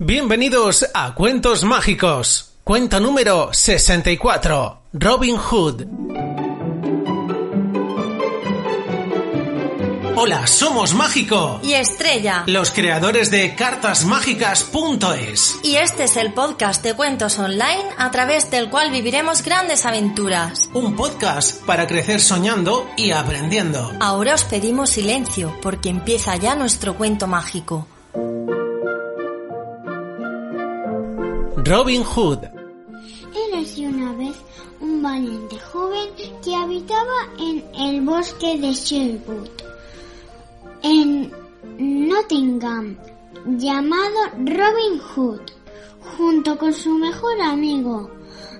Bienvenidos a Cuentos Mágicos. Cuento número 64. Robin Hood. Hola, somos Mágico, y Estrella. los creadores de cartasmágicas.es. Y este es el podcast de cuentos online a través del cual viviremos grandes aventuras. Un podcast para crecer soñando y aprendiendo. Ahora os pedimos silencio porque empieza ya nuestro cuento mágico. Robin Hood. Érase una vez un valiente joven que habitaba en el bosque de Sherwood, en Nottingham, llamado Robin Hood. Junto con su mejor amigo,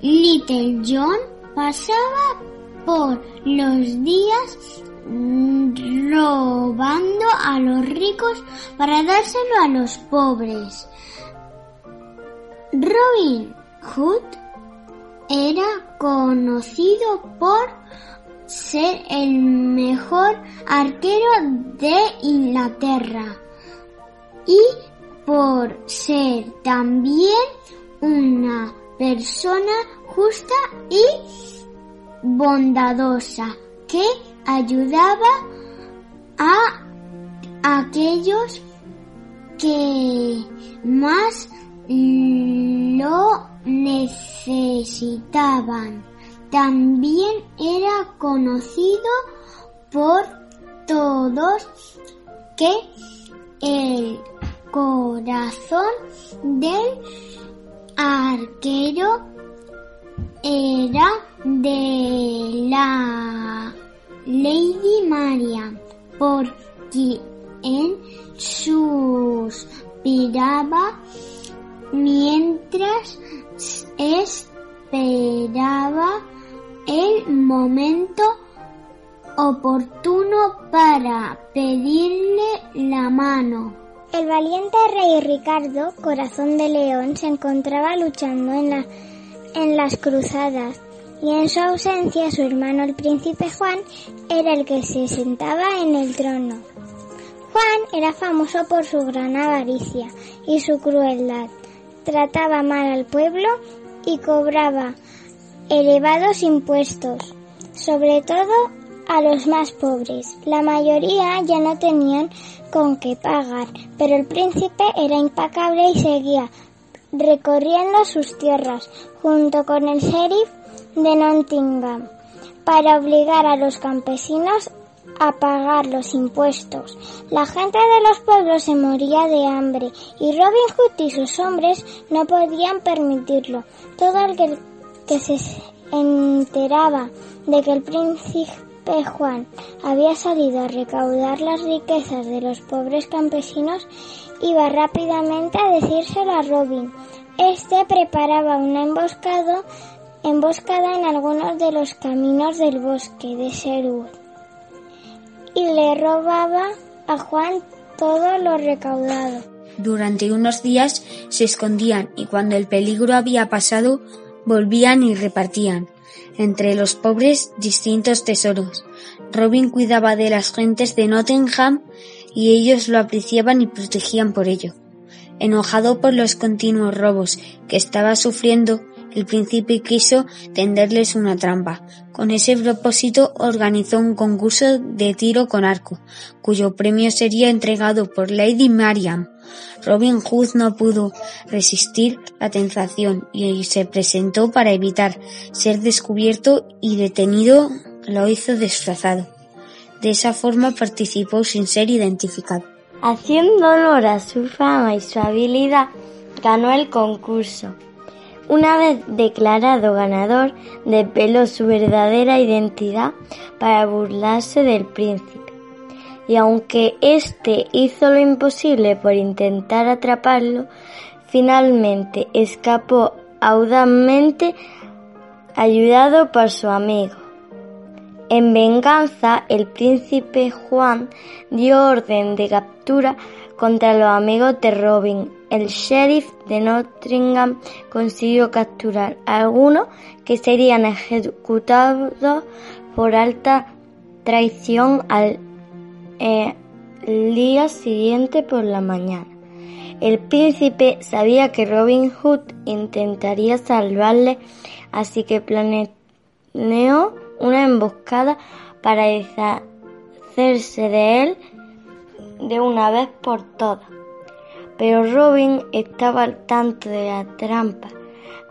Little John, pasaba por los días robando a los ricos para dárselo a los pobres. Robin Hood era conocido por ser el mejor arquero de Inglaterra y por ser también una persona justa y bondadosa que ayudaba a aquellos que más También era conocido por todos que el corazón del arquero era de la Lady Maria, por quien suspiraba mientras esperaba el momento oportuno para pedirle la mano. El valiente rey Ricardo, corazón de león, se encontraba luchando en, en las cruzadas y en su ausencia su hermano el príncipe Juan era el que se sentaba en el trono. Juan era famoso por su gran avaricia y su crueldad. Trataba mal al pueblo y cobraba elevados impuestos, sobre todo a los más pobres. La mayoría ya no tenían con qué pagar, pero el príncipe era impecable y seguía recorriendo sus tierras junto con el sheriff de Nottingham para obligar a los campesinos a pagar los impuestos. La gente de los pueblos se moría de hambre y Robin Hood y sus hombres no podían permitirlo. Todo el que se enteraba de que el príncipe Juan había salido a recaudar las riquezas de los pobres campesinos iba rápidamente a decírselo a Robin. Este preparaba una emboscada, emboscada en algunos de los caminos del bosque de Sherwood y le robaba a Juan todo lo recaudado. Durante unos días se escondían y cuando el peligro había pasado volvían y repartían entre los pobres distintos tesoros. Robin cuidaba de las gentes de Nottingham y ellos lo apreciaban y protegían por ello. Enojado por los continuos robos que estaba sufriendo, el príncipe quiso tenderles una trampa. Con ese propósito organizó un concurso de tiro con arco, cuyo premio sería entregado por Lady Mariam. Robin Hood no pudo resistir la tentación y se presentó para evitar ser descubierto y detenido lo hizo disfrazado. De esa forma participó sin ser identificado. Haciendo honor a su fama y su habilidad, ganó el concurso. Una vez declarado ganador, desveló su verdadera identidad para burlarse del príncipe. Y aunque éste hizo lo imposible por intentar atraparlo, finalmente escapó audazmente ayudado por su amigo. En venganza, el príncipe Juan dio orden de captura contra los amigos de Robin. El sheriff de Nottingham consiguió capturar a algunos que serían ejecutados por alta traición al eh, día siguiente por la mañana. El príncipe sabía que Robin Hood intentaría salvarle, así que planeó una emboscada para deshacerse de él de una vez por todas. Pero Robin estaba al tanto de la trampa,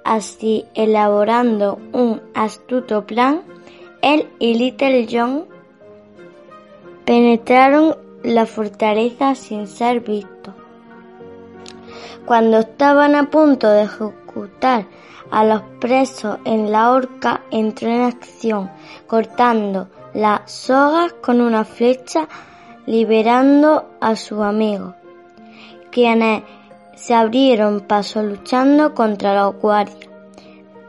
así elaborando un astuto plan, él y Little John penetraron la fortaleza sin ser vistos. Cuando estaban a punto de ejecutar a los presos en la horca, entró en acción, cortando las sogas con una flecha, liberando a su amigo, quienes se abrieron paso luchando contra los guardias,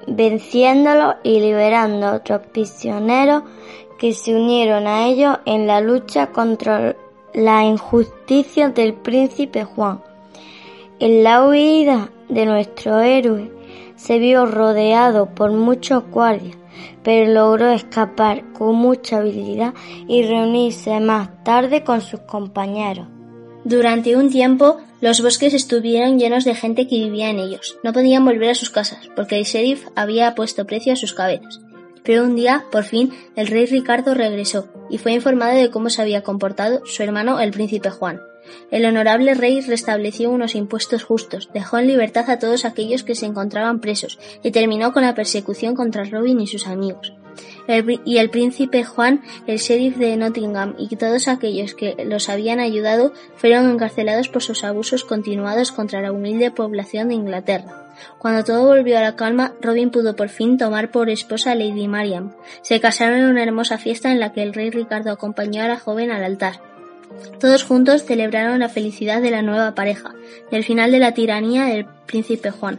venciéndolos y liberando a otros prisioneros que se unieron a ellos en la lucha contra la injusticia del príncipe Juan. En la huida de nuestro héroe se vio rodeado por muchos guardias, pero logró escapar con mucha habilidad y reunirse más tarde con sus compañeros. Durante un tiempo, los bosques estuvieron llenos de gente que vivía en ellos. No podían volver a sus casas, porque el sheriff había puesto precio a sus cabezas. Pero un día, por fin, el rey Ricardo regresó y fue informado de cómo se había comportado su hermano el príncipe Juan. El honorable rey restableció unos impuestos justos, dejó en libertad a todos aquellos que se encontraban presos y terminó con la persecución contra Robin y sus amigos. y el príncipe Juan, el sheriff de Nottingham y todos aquellos que los habían ayudado fueron encarcelados por sus abusos continuados contra la humilde población de Inglaterra. Cuando todo volvió a la calma, Robin pudo por fin tomar por esposa a Lady Mariam. Se casaron en una hermosa fiesta en la que el rey Ricardo acompañó a la joven al altar. Todos juntos celebraron la felicidad de la nueva pareja y el final de la tiranía del príncipe Juan.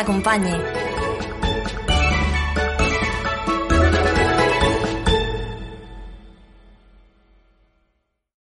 acompañe.